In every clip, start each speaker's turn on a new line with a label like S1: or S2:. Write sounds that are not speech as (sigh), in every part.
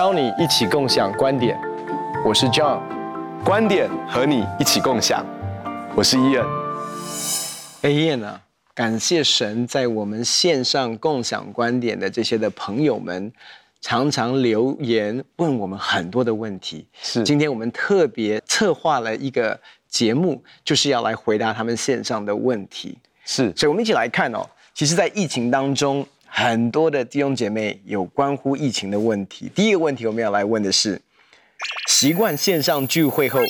S1: 邀你一起共享观点，我是 John，
S2: 观点和你一起共享，我是伊恩。
S1: 哎，Ian 啊，感谢神在我们线上共享观点的这些的朋友们，常常留言问我们很多的问题。
S2: 是，
S1: 今天我们特别策划了一个节目，就是要来回答他们线上的问题。
S2: 是，
S1: 所以我们一起来看哦。其实，在疫情当中，很多的弟兄姐妹有关乎疫情的问题。第一个问题，我们要来问的是：习惯线上聚会后，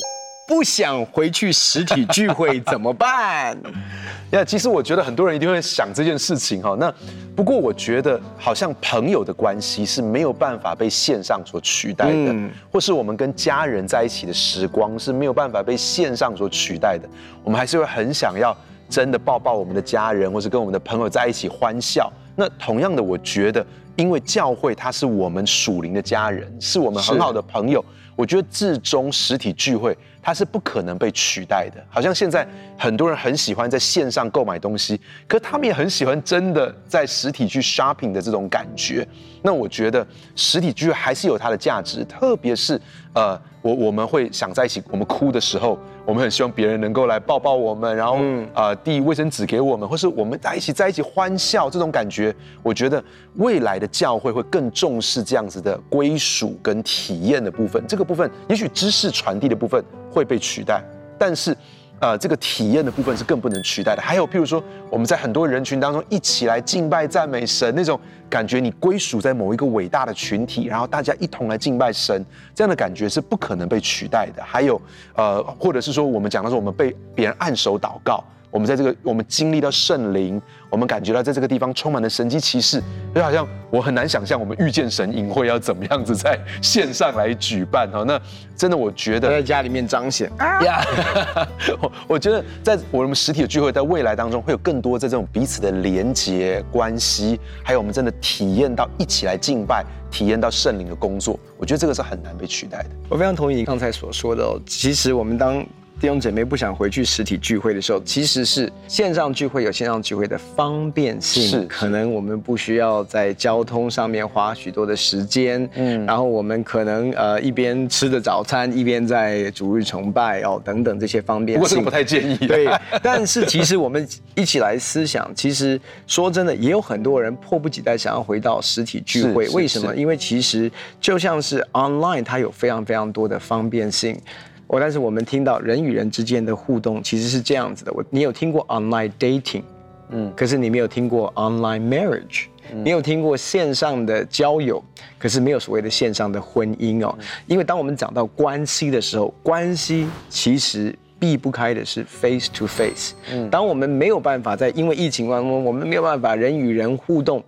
S1: 不想回去实体聚会怎么办？(laughs)
S2: 呀，其实我觉得很多人一定会想这件事情哈。那不过，我觉得好像朋友的关系是没有办法被线上所取代的，嗯、或是我们跟家人在一起的时光是没有办法被线上所取代的。我们还是会很想要。真的抱抱我们的家人，或是跟我们的朋友在一起欢笑。那同样的，我觉得，因为教会它是我们属灵的家人，是我们很好的朋友。我觉得至终实体聚会它是不可能被取代的。好像现在很多人很喜欢在线上购买东西，可他们也很喜欢真的在实体去 shopping 的这种感觉。那我觉得实体聚会还是有它的价值，特别是呃。我我们会想在一起，我们哭的时候，我们很希望别人能够来抱抱我们，然后呃递卫生纸给我们，或是我们在一起在一起欢笑，这种感觉，我觉得未来的教会会更重视这样子的归属跟体验的部分。这个部分也许知识传递的部分会被取代，但是。呃，这个体验的部分是更不能取代的。还有，譬如说，我们在很多人群当中一起来敬拜赞美神，那种感觉，你归属在某一个伟大的群体，然后大家一同来敬拜神，这样的感觉是不可能被取代的。还有，呃，或者是说，我们讲的是我们被别人按手祷告。我们在这个，我们经历到圣灵，我们感觉到在这个地方充满了神迹奇事，就好像我很难想象我们遇见神营会要怎么样子在线上来举办哈。那真的，我觉得
S1: 在家里面彰显呀。(laughs)
S2: 我 (laughs) 我觉得在我们实体的聚会，在未来当中会有更多在这种彼此的连结关系，还有我们真的体验到一起来敬拜，体验到圣灵的工作。我觉得这个是很难被取代的。
S1: 我非常同意你刚才所说的哦。其实我们当弟兄姐妹不想回去实体聚会的时候，其实是线上聚会有线上聚会的方便性，是可能我们不需要在交通上面花许多的时间，嗯，然后我们可能呃一边吃着早餐，一边在主日崇拜哦等等这些方便性，
S2: 不过这个不太建议。
S1: 对，但是其实我们一起来思想，其实说真的，也有很多人迫不及待想要回到实体聚会，为什么？因为其实就像是 online，它有非常非常多的方便性。我但是我们听到人与人之间的互动其实是这样子的。我你有听过 online dating，嗯，可是你没有听过 online marriage，嗯，你有听过线上的交友，可是没有所谓的线上的婚姻哦。因为当我们讲到关系的时候，关系其实避不开的是 face to face。嗯，当我们没有办法在因为疫情当中，我们没有办法人与人互动，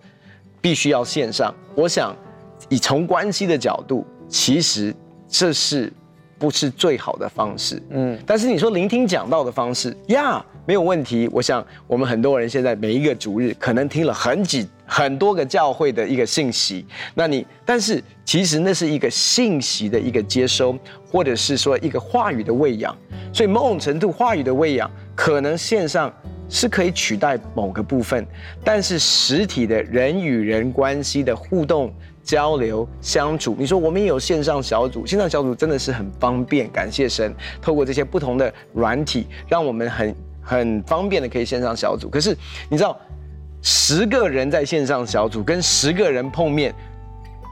S1: 必须要线上。我想以从关系的角度，其实这是。不是最好的方式，嗯，但是你说聆听讲道的方式呀没有问题。我想我们很多人现在每一个主日可能听了很几很多个教会的一个信息，那你但是其实那是一个信息的一个接收，或者是说一个话语的喂养。所以某种程度话语的喂养可能线上是可以取代某个部分，但是实体的人与人关系的互动。交流相处，你说我们也有线上小组，线上小组真的是很方便，感谢神，透过这些不同的软体，让我们很很方便的可以线上小组。可是你知道，十个人在线上小组跟十个人碰面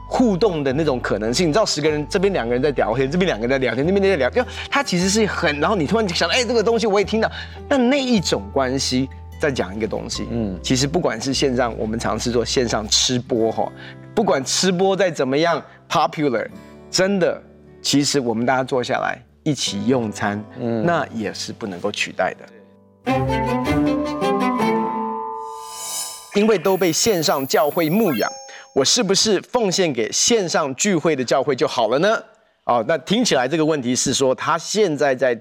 S1: 互动的那种可能性，你知道十个人这边两个人在聊天，这边两个人在聊天，那边在聊天，他其实是很，然后你突然想到，哎，这个东西我也听到，但那一种关系在讲一个东西，嗯，其实不管是线上，我们尝试做线上吃播哈。不管吃播再怎么样 popular，真的，其实我们大家坐下来一起用餐，嗯，那也是不能够取代的。因为都被线上教会牧养，我是不是奉献给线上聚会的教会就好了呢？哦，那听起来这个问题是说，他现在在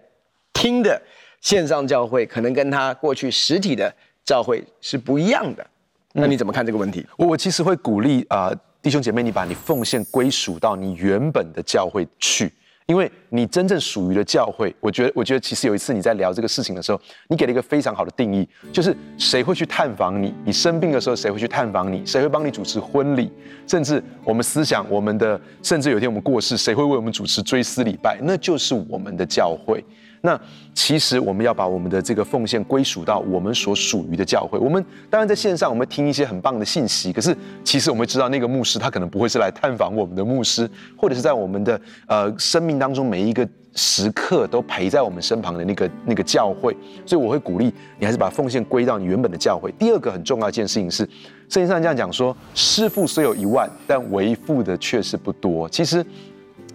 S1: 听的线上教会，可能跟他过去实体的教会是不一样的。那你怎么看这个问题？
S2: 我我其实会鼓励啊、呃，弟兄姐妹，你把你奉献归属到你原本的教会去，因为你真正属于的教会，我觉得，我觉得其实有一次你在聊这个事情的时候，你给了一个非常好的定义，就是谁会去探访你？你生病的时候，谁会去探访你？谁会帮你主持婚礼？甚至我们思想，我们的，甚至有一天我们过世，谁会为我们主持追思礼拜？那就是我们的教会。那其实我们要把我们的这个奉献归属到我们所属于的教会。我们当然在线上，我们听一些很棒的信息，可是其实我们知道那个牧师他可能不会是来探访我们的牧师，或者是在我们的呃生命当中每一个时刻都陪在我们身旁的那个那个教会。所以我会鼓励你还是把奉献归到你原本的教会。第二个很重要一件事情是，圣经上这样讲说：师傅虽有一万，但为父的却是不多。其实，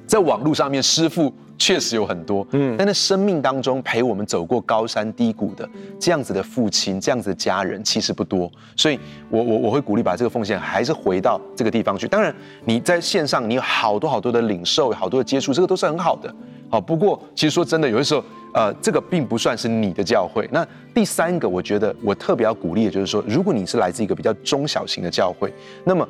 S2: 在网络上面，师傅。确实有很多，嗯，但在生命当中陪我们走过高山低谷的这样子的父亲，这样子的家人其实不多，所以我我我会鼓励把这个奉献还是回到这个地方去。当然你在线上你有好多好多的领受，好多的接触，这个都是很好的。好，不过其实说真的，有的时候呃，这个并不算是你的教会。那第三个，我觉得我特别要鼓励的就是说，如果你是来自一个比较中小型的教会，那么。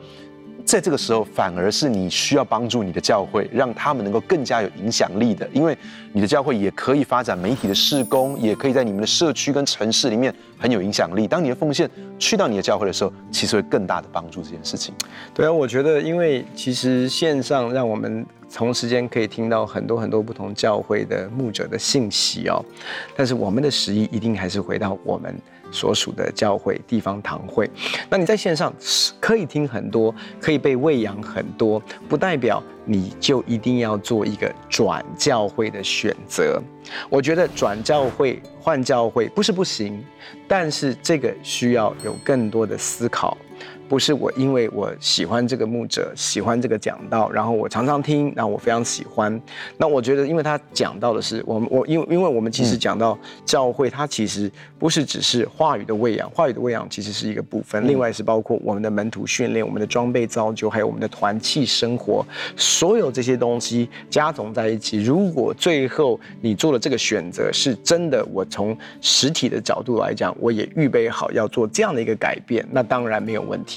S2: 在这个时候，反而是你需要帮助你的教会，让他们能够更加有影响力的，因为你的教会也可以发展媒体的事工，也可以在你们的社区跟城市里面很有影响力。当你的奉献去到你的教会的时候，其实会更大的帮助这件事情。
S1: 对啊，我觉得，因为其实线上让我们同时间可以听到很多很多不同教会的牧者的信息哦，但是我们的十一一定还是回到我们。所属的教会地方堂会，那你在线上可以听很多，可以被喂养很多，不代表你就一定要做一个转教会的选择。我觉得转教会、换教会不是不行，但是这个需要有更多的思考。不是我，因为我喜欢这个牧者，喜欢这个讲道，然后我常常听，然后我非常喜欢。那我觉得，因为他讲到的是我们，我因为因为我们其实讲到教会，它其实不是只是话语的喂养，话语的喂养其实是一个部分，另外是包括我们的门徒训练、我们的装备造就，还有我们的团契生活，所有这些东西加总在一起。如果最后你做了这个选择，是真的，我从实体的角度来讲，我也预备好要做这样的一个改变，那当然没有问题。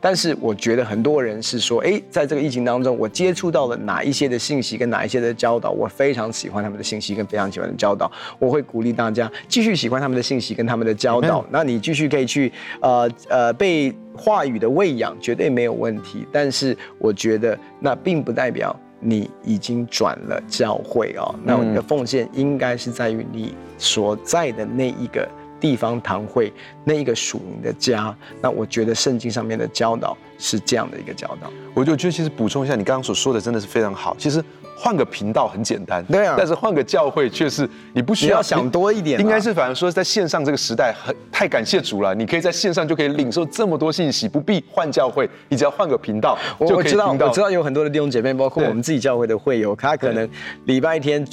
S1: 但是我觉得很多人是说，诶，在这个疫情当中，我接触到了哪一些的信息跟哪一些的教导，我非常喜欢他们的信息跟非常喜欢的教导，我会鼓励大家继续喜欢他们的信息跟他们的教导。那你继续可以去，呃呃，被话语的喂养，绝对没有问题。但是我觉得那并不代表你已经转了教会哦。那你的奉献应该是在于你所在的那一个。地方堂会那一个属灵的家，那我觉得圣经上面的教导是这样的一个教导。
S2: 我就觉得其实补充一下，你刚刚所说的真的是非常好。其实换个频道很简单，
S1: 对啊，
S2: 但是换个教会却是你不需要，
S1: 要想多一点。
S2: 应该是反而说在线上这个时代很太感谢主了，你可以在线上就可以领受这么多信息，不必换教会，你只要换个频道就可以听到。
S1: 我知道，我知道有很多的弟兄姐妹，包括我们自己教会的会友，他可能礼拜天。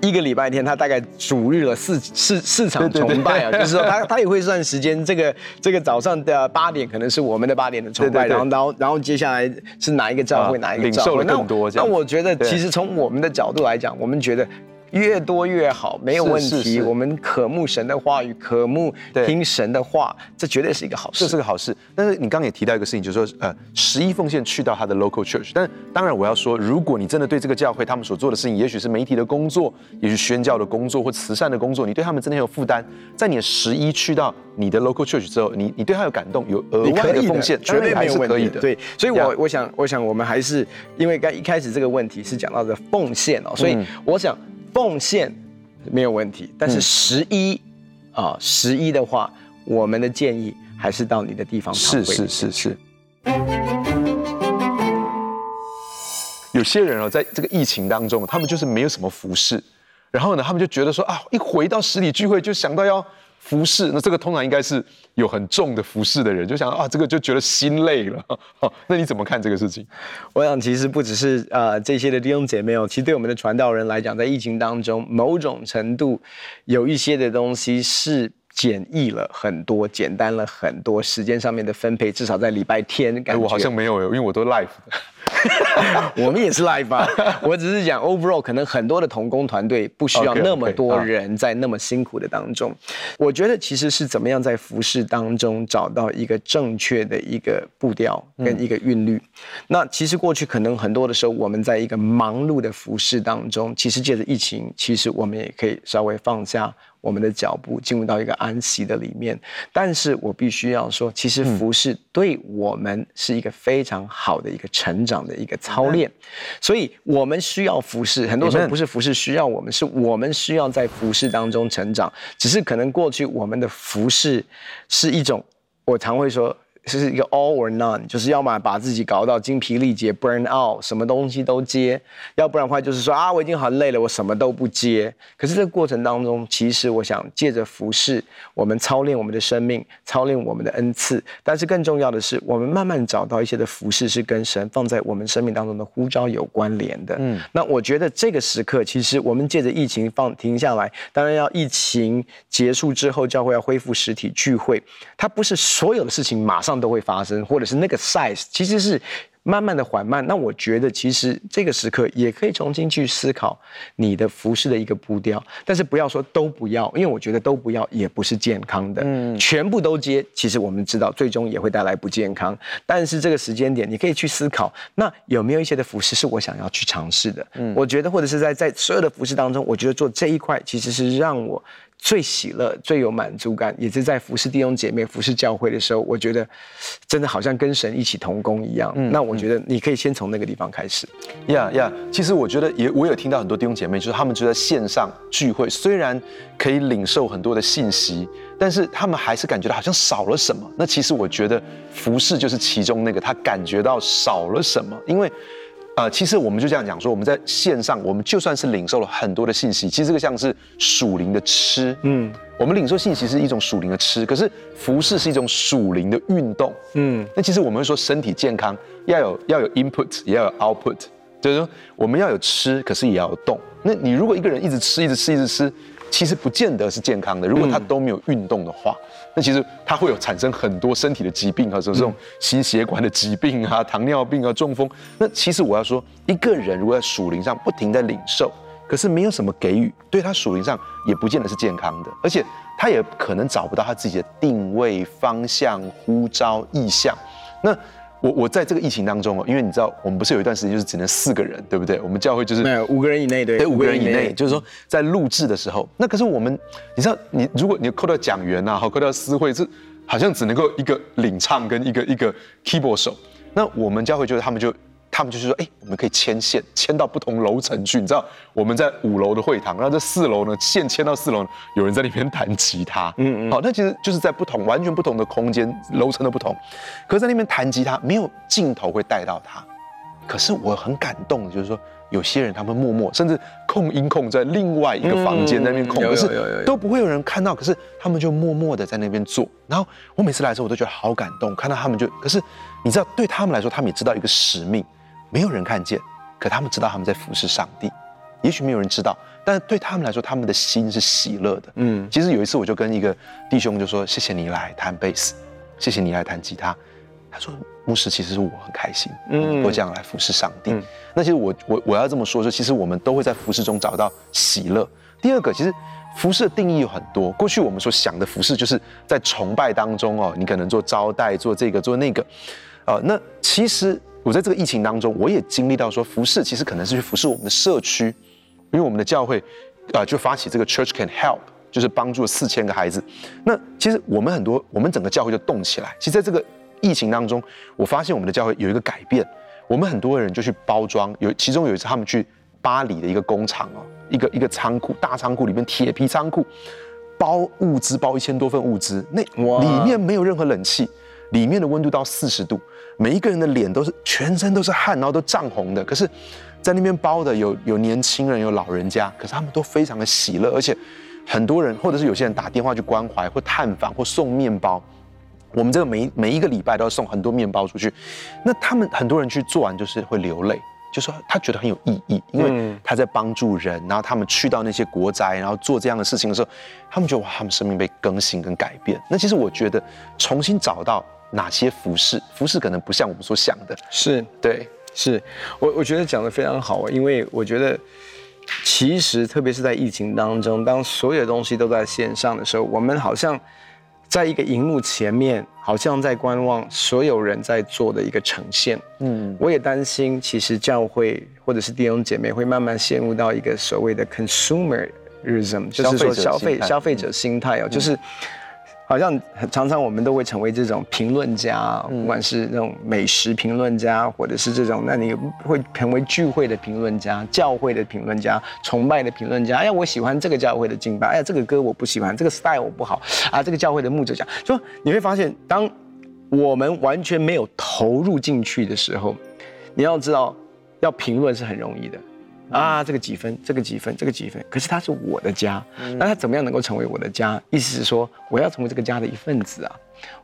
S1: 一个礼拜天，他大概主日了四四四场崇拜啊，就是说他他也会算时间。这个这个早上的八点可能是我们的八点的崇拜，然后然后然后接下来是哪一个教会哪一个教会，
S2: 领受了更多。
S1: 那我觉得其实从我们的角度来讲，我们觉得。越多越好，没有问题。是是是，我们渴慕神的话语，渴慕听神的话，这绝对是一个好事。
S2: 这是个好事。但是你刚刚也提到一个事情，就是说，呃，十一奉献去到他的 local church。但当然，我要说，如果你真的对这个教会他们所做的事情，也许是媒体的工作，也许宣教的工作或慈善的工作，你对他们真的很有负担，在你的十一去到你的 local church 之后，你你对他有感动，有额外的奉献，
S1: 绝对还是可以的。对，所以我我想我想我们还是因为刚一开始这个问题是讲到的奉献哦，所以我想奉献。没有问题，但是十一啊，十一的话，我们的建议还是到你的地方。
S2: 是是是是。有些人哦，在这个疫情当中，他们就是没有什么服饰，然后呢，他们就觉得说啊，一回到实体聚会就想到要。服侍，那这个通常应该是有很重的服侍的人，就想啊，这个就觉得心累了。(laughs) 那你怎么看这个事情？
S1: 我想其实不只是呃这些的弟兄姐妹哦，其实对我们的传道人来讲，在疫情当中，某种程度有一些的东西是简易了很多，简单了很多，时间上面的分配，至少在礼拜天感觉。
S2: 我好像没有，因为我都 live 的。(laughs)
S1: 我们也是 live 啊。(laughs) 我只是讲 overall，可能很多的童工团队不需要那么多人在那么辛苦的当中。Okay, okay, 我觉得其实是怎么样在服饰当中找到一个正确的一个步调跟一个韵律。嗯、那其实过去可能很多的时候，我们在一个忙碌的服饰当中，其实借着疫情，其实我们也可以稍微放下。我们的脚步进入到一个安息的里面，但是我必须要说，其实服饰对我们是一个非常好的一个成长的一个操练，所以我们需要服饰。很多时候不是服饰需要我们，是我们需要在服饰当中成长。只是可能过去我们的服饰是一种，我常会说。是一个 all or none，就是要么把自己搞到精疲力竭，burn out，什么东西都接；要不然的话，就是说啊，我已经很累了，我什么都不接。可是这个过程当中，其实我想借着服事，我们操练我们的生命，操练我们的恩赐。但是更重要的是，我们慢慢找到一些的服事是跟神放在我们生命当中的呼召有关联的。嗯，那我觉得这个时刻，其实我们借着疫情放停下来，当然要疫情结束之后，教会要恢复实体聚会，它不是所有的事情马上。都会发生，或者是那个 size 其实是慢慢的缓慢。那我觉得其实这个时刻也可以重新去思考你的服饰的一个步调，但是不要说都不要，因为我觉得都不要也不是健康的。嗯，全部都接，其实我们知道最终也会带来不健康。但是这个时间点，你可以去思考，那有没有一些的服饰是我想要去尝试的？嗯，我觉得或者是在在所有的服饰当中，我觉得做这一块其实是让我。最喜乐、最有满足感，也是在服侍弟兄姐妹、服侍教会的时候，我觉得真的好像跟神一起同工一样。嗯，那我觉得你可以先从那个地方开始。
S2: 呀呀，其实我觉得也，我有听到很多弟兄姐妹，就是他们就在线上聚会，虽然可以领受很多的信息，但是他们还是感觉到好像少了什么。那其实我觉得服侍就是其中那个，他感觉到少了什么，因为。呃，其实我们就这样讲说，我们在线上，我们就算是领受了很多的信息，其实这个像是属灵的吃，嗯，我们领受信息是一种属灵的吃，可是服饰是一种属灵的运动，嗯，那其实我们会说身体健康要有要有 input，也要有 output，就是说我们要有吃，可是也要有动。那你如果一个人一直吃，一直吃，一直吃。其实不见得是健康的。如果他都没有运动的话，嗯、那其实他会有产生很多身体的疾病啊，这种心血管的疾病啊、(laughs) 糖尿病啊、中风。那其实我要说，一个人如果在属灵上不停地领受，可是没有什么给予，对他属灵上也不见得是健康的，而且他也可能找不到他自己的定位、方向、呼召、意向。那。我我在这个疫情当中哦，因为你知道，我们不是有一段时间就是只能四个人，对不对？我们教会就是
S1: 没有五个人以内，对，
S2: 对，五个人以内，就是说在录制的时候，那可是我们，你知道，你如果你扣掉讲员呐，好，扣掉司会，这好像只能够一个领唱跟一个一个 keyboard 手，那我们教会就是他们就。他们就是说，哎，我们可以牵线，牵到不同楼层去。你知道，我们在五楼的会堂，然后这四楼呢，线牵到四楼，有人在里面弹吉他。(laughs) 嗯嗯。好，那其实就是在不同、完全不同的空间，楼层的不同。可是在那边弹吉他，没有镜头会带到他。可是我很感动，就是说，有些人他们默默，甚至控音控在另外一个房间那边控，可是都不会有人看到。可是他们就默默的在那边做。然后我每次来的时候，我都觉得好感动，看到他们就，可是你知道，对他们来说，他们也知道一个使命。没有人看见，可他们知道他们在服侍上帝。也许没有人知道，但是对他们来说，他们的心是喜乐的。嗯，其实有一次我就跟一个弟兄就说：“谢谢你来弹贝斯，谢谢你来弹吉他。”他说：“牧师，其实是我很开心，嗯，我这样来服侍上帝。嗯”那其实我我我要这么说说，其实我们都会在服侍中找到喜乐。第二个，其实服侍的定义有很多。过去我们所想的服侍，就是在崇拜当中哦，你可能做招待，做这个，做那个，啊、呃，那其实。我在这个疫情当中，我也经历到说，服侍其实可能是去服侍我们的社区，因为我们的教会，啊、呃，就发起这个 Church Can Help，就是帮助四千个孩子。那其实我们很多，我们整个教会就动起来。其实在这个疫情当中，我发现我们的教会有一个改变，我们很多人就去包装。有其中有一次，他们去巴黎的一个工厂哦，一个一个仓库，大仓库里面铁皮仓库，包物资，包一千多份物资，那里面没有任何冷气，里面的温度到四十度。每一个人的脸都是全身都是汗，然后都涨红的。可是，在那边包的有有年轻人，有老人家，可是他们都非常的喜乐，而且很多人或者是有些人打电话去关怀或探访或送面包。我们这个每每一个礼拜都要送很多面包出去。那他们很多人去做完就是会流泪，就说他觉得很有意义，因为他在帮助人。然后他们去到那些国宅，然后做这样的事情的时候，他们觉得哇，他们生命被更新跟改变。那其实我觉得重新找到。哪些服饰？服饰可能不像我们所想的，
S1: 是
S2: 对，
S1: 是我我觉得讲的非常好，因为我觉得其实特别是在疫情当中，当所有东西都在线上的时候，我们好像在一个荧幕前面，好像在观望所有人在做的一个呈现。嗯，我也担心，其实教会或者是弟兄姐妹会慢慢陷入到一个所谓的 consumerism，就是说消费消费者心态哦，就是。好像常常我们都会成为这种评论家，不管是那种美食评论家，或者是这种，那你会成为聚会的评论家、教会的评论家、崇拜的评论家。哎呀，我喜欢这个教会的敬拜，哎呀，这个歌我不喜欢，这个 style 我不好啊。这个教会的牧者讲，说你会发现，当我们完全没有投入进去的时候，你要知道，要评论是很容易的。啊，这个几分，这个几分，这个几分。可是它是我的家，那它怎么样能够成为我的家？意思是说，我要成为这个家的一份子啊。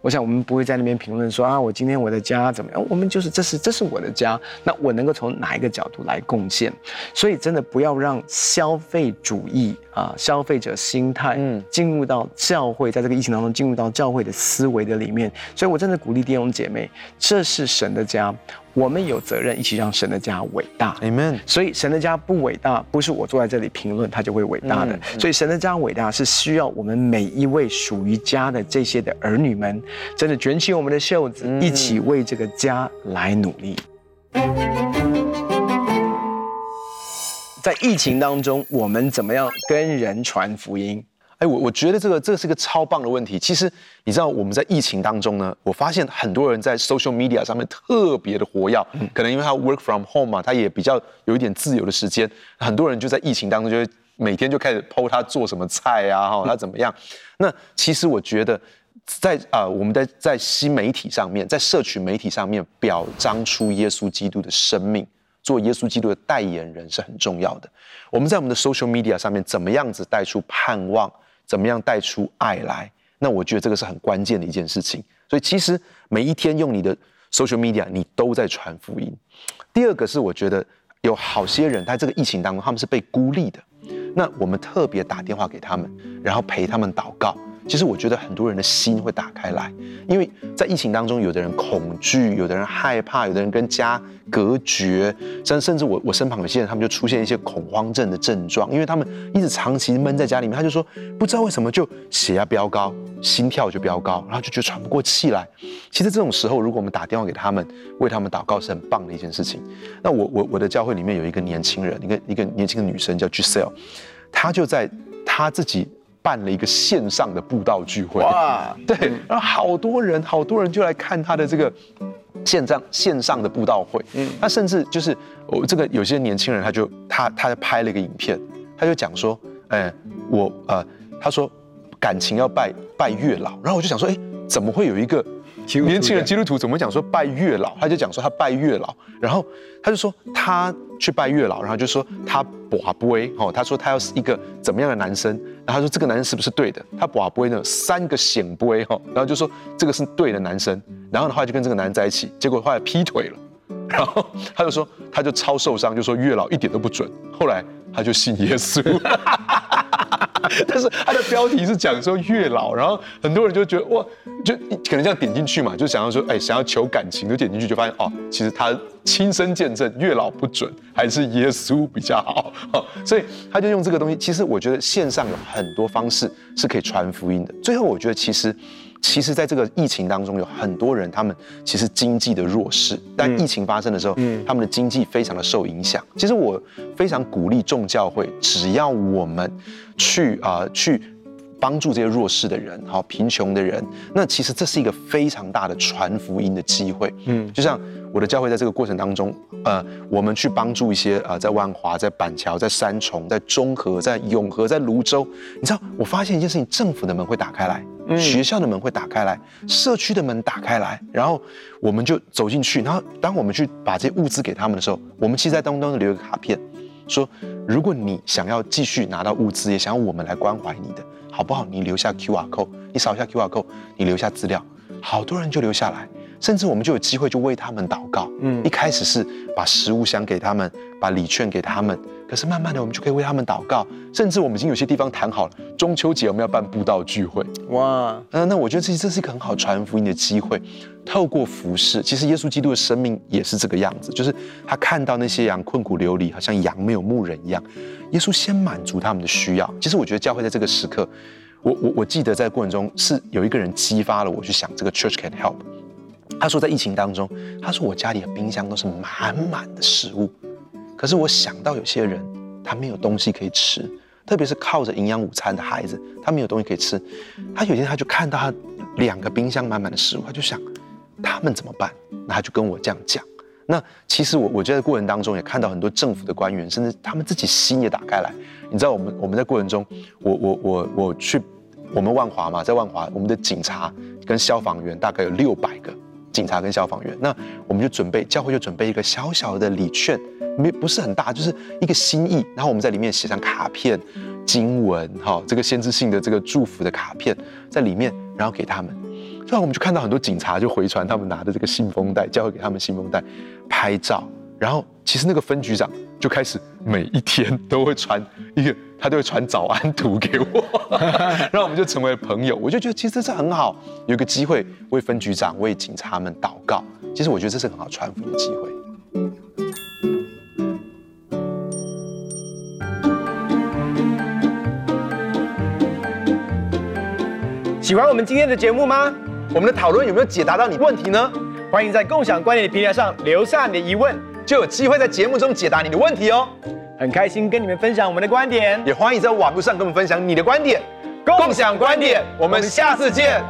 S1: 我想我们不会在那边评论说啊，我今天我的家怎么样？我们就是这是这是我的家，那我能够从哪一个角度来贡献？所以真的不要让消费主义啊，消费者心态，嗯，进入到教会，在这个疫情当中进入到教会的思维的里面。所以我真的鼓励弟兄姐妹，这是神的家，我们有责任一起让神的家伟大。Amen。所以神的家不伟大，不是我坐在这里评论它就会伟大的。所以神的家伟大是需要我们每一位属于家的这些的儿女们。真的卷起我们的袖子，一起为这个家来努力。在疫情当中，我们怎么样跟人传福音？
S2: 哎，我我觉得这个这个是个超棒的问题。其实你知道我们在疫情当中呢，我发现很多人在 social media 上面特别的活跃，可能因为他 work from home 嘛，他也比较有一点自由的时间。很多人就在疫情当中就会每天就开始 po 他做什么菜啊，哈，他怎么样？那其实我觉得。在啊、呃，我们在在新媒体上面，在社群媒体上面表彰出耶稣基督的生命，做耶稣基督的代言人是很重要的。我们在我们的 social media 上面，怎么样子带出盼望，怎么样带出爱来？那我觉得这个是很关键的一件事情。所以其实每一天用你的 social media，你都在传福音。第二个是我觉得有好些人在这个疫情当中，他们是被孤立的。那我们特别打电话给他们，然后陪他们祷告。其实我觉得很多人的心会打开来，因为在疫情当中，有的人恐惧，有的人害怕，有的人跟家隔绝，甚甚至我我身旁有些人，他们就出现一些恐慌症的症状，因为他们一直长期闷在家里面，他就说不知道为什么就血压飙高，心跳就飙高，然后就觉得喘不过气来。其实这种时候，如果我们打电话给他们，为他们祷告是很棒的一件事情。那我我我的教会里面有一个年轻人，一个一个年轻的女生叫 Giselle，她就在她自己。办了一个线上的布道聚会，哇，(laughs) 对，然后好多人，好多人就来看他的这个线上线上的布道会，嗯，他甚至就是我这个有些年轻人，他就他他拍了一个影片，他就讲说，哎，我呃，他说感情要拜拜月老，然后我就想说，哎，怎么会有一个年轻人基督徒怎么讲说拜月老？他就讲说他拜月老，然后他就说他去拜月老，然后就说他跋杯哦，他说他要是一个怎么样的男生，他说这个男生是不是对的？他跋杯呢三个显杯哈，然后就说这个是对的男生，然后的话就跟这个男人在一起，结果后来劈腿了，然后他就说他就超受伤，就说月老一点都不准，后来他就信耶稣。(laughs) 但是它的标题是讲说月老，然后很多人就觉得哇，就可能这样点进去嘛，就想要说哎，想要求感情，就点进去就发现哦，其实他亲身见证月老不准，还是耶稣比较好，(laughs) 所以他就用这个东西。其实我觉得线上有很多方式是可以传福音的。最后我觉得其实。其实，在这个疫情当中，有很多人，他们其实经济的弱势，但疫情发生的时候，嗯，他们的经济非常的受影响。其实我非常鼓励众教会，只要我们去啊、呃、去帮助这些弱势的人，好贫穷的人，那其实这是一个非常大的传福音的机会。嗯，就像我的教会在这个过程当中，呃，我们去帮助一些啊、呃，在万华、在板桥、在三重、在中和、在永和、在泸州，你知道，我发现一件事情，政府的门会打开来。学校的门会打开来，社区的门打开来，然后我们就走进去。然后当我们去把这些物资给他们的时候，我们其实在当中留一个卡片，说如果你想要继续拿到物资，也想要我们来关怀你的，好不好？你留下 QR code，你扫一下 QR code，你留下资料，好多人就留下来。甚至我们就有机会就为他们祷告。嗯，一开始是把食物箱给他们，把礼券给他们，可是慢慢的我们就可以为他们祷告，甚至我们已经有些地方谈好了，中秋节我们要办布道聚会。哇，嗯，那我觉得这这是一个很好传福音的机会，透过服侍，其实耶稣基督的生命也是这个样子，就是他看到那些羊困苦流离，好像羊没有牧人一样，耶稣先满足他们的需要。其实我觉得教会在这个时刻。我我我记得在过程中是有一个人激发了我去想这个 Church can help。他说在疫情当中，他说我家里的冰箱都是满满的食物，可是我想到有些人他没有东西可以吃，特别是靠着营养午餐的孩子，他没有东西可以吃。他有一天他就看到他两个冰箱满满的食物，他就想他们怎么办？那他就跟我这样讲。那其实我我觉得过程当中也看到很多政府的官员，甚至他们自己心也打开来。你知道我们我们在过程中，我我我我去我们万华嘛，在万华我们的警察跟消防员大概有六百个警察跟消防员，那我们就准备教会就准备一个小小的礼券，没不是很大，就是一个心意，然后我们在里面写上卡片、经文哈，这个先知性的这个祝福的卡片在里面，然后给他们。然后我们就看到很多警察就回传他们拿的这个信封袋，教会给他们信封袋拍照。然后其实那个分局长就开始每一天都会传一个，他都会传早安图给我，(laughs) 然后我们就成为朋友。我就觉得其实这是很好，有一个机会为分局长、为警察们祷告。其实我觉得这是很好传福音的机会。
S1: 喜欢我们今天的节目吗？
S2: 我们的讨论有没有解答到你问题呢？
S1: 欢迎在共享观点的平台上留下你的疑问，
S2: 就有机会在节目中解答你的问题哦。
S1: 很开心跟你们分享我们的观点，
S2: 也欢迎在网络上跟我们分享你的观点。共享观点，我们下次见。